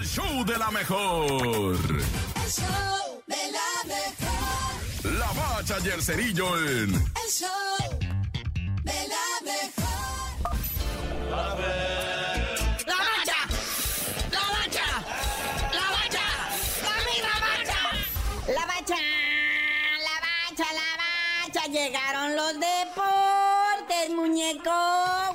el show de la mejor. El show de la mejor. La bacha y el cerillo en El show de la mejor. ¡La bacha! ¡La bacha! ¡La bacha! ¡La misma bacha! La bacha, la bacha, la bacha, llegaron los deportes, muñeco.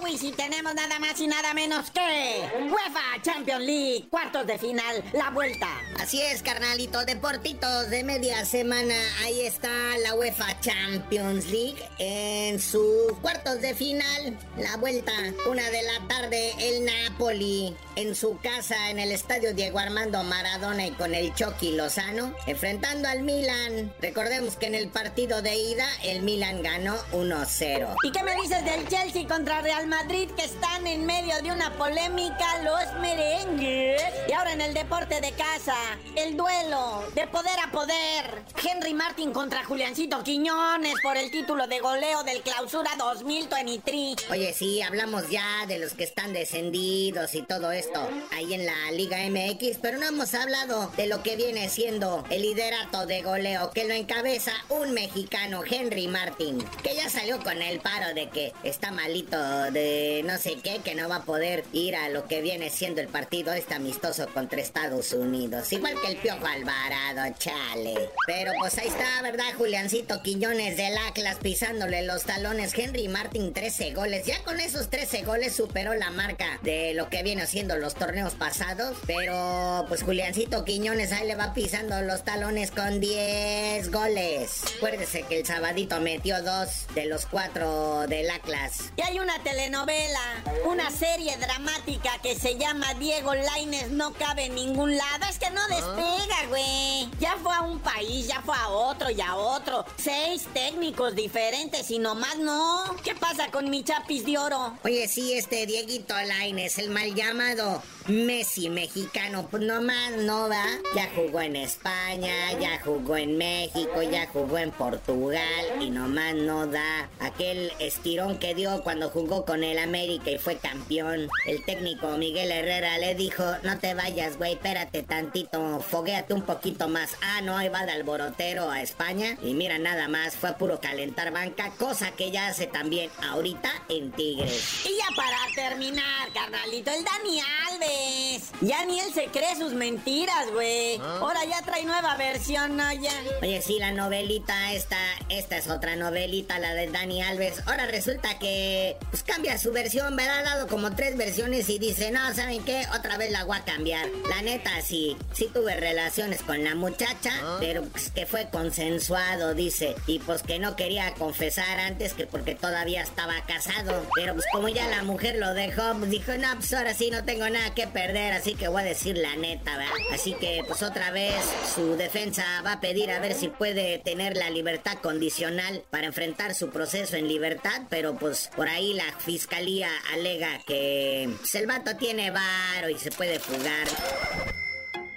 Y si tenemos nada más y nada menos que UEFA Champions League, cuartos de final, la vuelta. Así es, carnalito, deportitos de media semana. Ahí está la UEFA Champions League en sus cuartos de final. La vuelta, una de la tarde, el Napoli en su casa en el estadio Diego Armando Maradona y con el Chucky Lozano, enfrentando al Milan. Recordemos que en el partido de ida, el Milan ganó 1-0. ¿Y qué me del Chelsea contra Real Madrid que están en medio de una polémica los merengues? Y ahora en el deporte de casa, el duelo de poder a poder. Henry Martin contra Juliancito Quiñones por el título de goleo del Clausura 2023. Oye, sí, hablamos ya de los que están descendidos y todo esto ahí en la Liga MX, pero no hemos hablado de lo que viene siendo el liderato de goleo que lo encabeza un mexicano, Henry Martin, que ya salió con el paro de que está malito de no sé qué, que no va a poder ir a lo que viene siendo el partido este amistoso contra Estados Unidos. Igual que el Piojo Alvarado, chale. Pero pues ahí está, ¿verdad? Juliancito Quiñones del Atlas pisándole los talones. Henry Martin 13 goles. Ya con esos 13 goles superó la marca de lo que viene siendo los torneos pasados. Pero pues Juliancito Quiñones ahí le va pisando los talones con 10 goles. Acuérdese que el sabadito metió dos de los cuatro del Atlas. Y hay una telenovela, una serie dramática que se llama Diego Laines no cabe en ningún lado. Es que no despega, güey. Ya fue a un país, ya fue a otro y a otro. Seis técnicos diferentes y nomás no. ¿Qué pasa con mi chapis de oro? Oye, sí, este Dieguito Laines, el mal llamado Messi mexicano, pues nomás no va. Ya jugó en España, ya jugó en México, ya jugó en Portugal y nomás no da aquel estirón que dio cuando jugó con el América y fue campeón. El técnico Miguel Herrera le dijo, no te vayas, güey, espérate tantito, foguéate un poquito más. Ah, no, ahí va de alborotero a España y mira nada más, fue puro calentar banca, cosa que ya hace también ahorita en Tigres. Y ya para terminar, carnalito, el Dani Alves. Ya ni él se cree sus mentiras, güey. Ahora ya trae nueva versión, ¿no? Ya. Oye, sí, la novelita esta, esta es otra novelita, la de Dani Alves. Ahora resulta que, pues cambia su versión, ¿verdad? Ha dado como tres versiones y dice, no, ¿saben qué? Otra vez la voy a cambiar. La neta, sí, sí tuve relaciones con la muchacha, pero pues que fue consensuado, dice. Y pues que no quería confesar antes que porque todavía estaba casado. Pero pues como ya la mujer lo dejó, pues dijo, no, pues ahora sí no tengo que perder, así que voy a decir la neta, ¿verdad? Así que pues otra vez su defensa va a pedir a ver si puede tener la libertad condicional para enfrentar su proceso en libertad, pero pues por ahí la fiscalía alega que pues, el vato tiene varo y se puede fugar.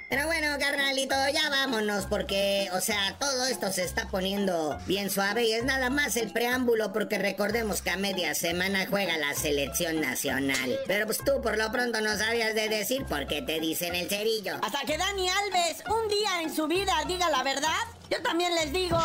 Pero bueno, carnalito, ya vámonos porque, o sea, todo esto se está poniendo bien suave y es nada más el preámbulo porque recordemos que a media semana juega la selección nacional. Pero pues tú por lo pronto no sabías de decir por qué te dicen el cerillo. Hasta que Dani Alves un día en su vida diga la verdad, yo también les digo.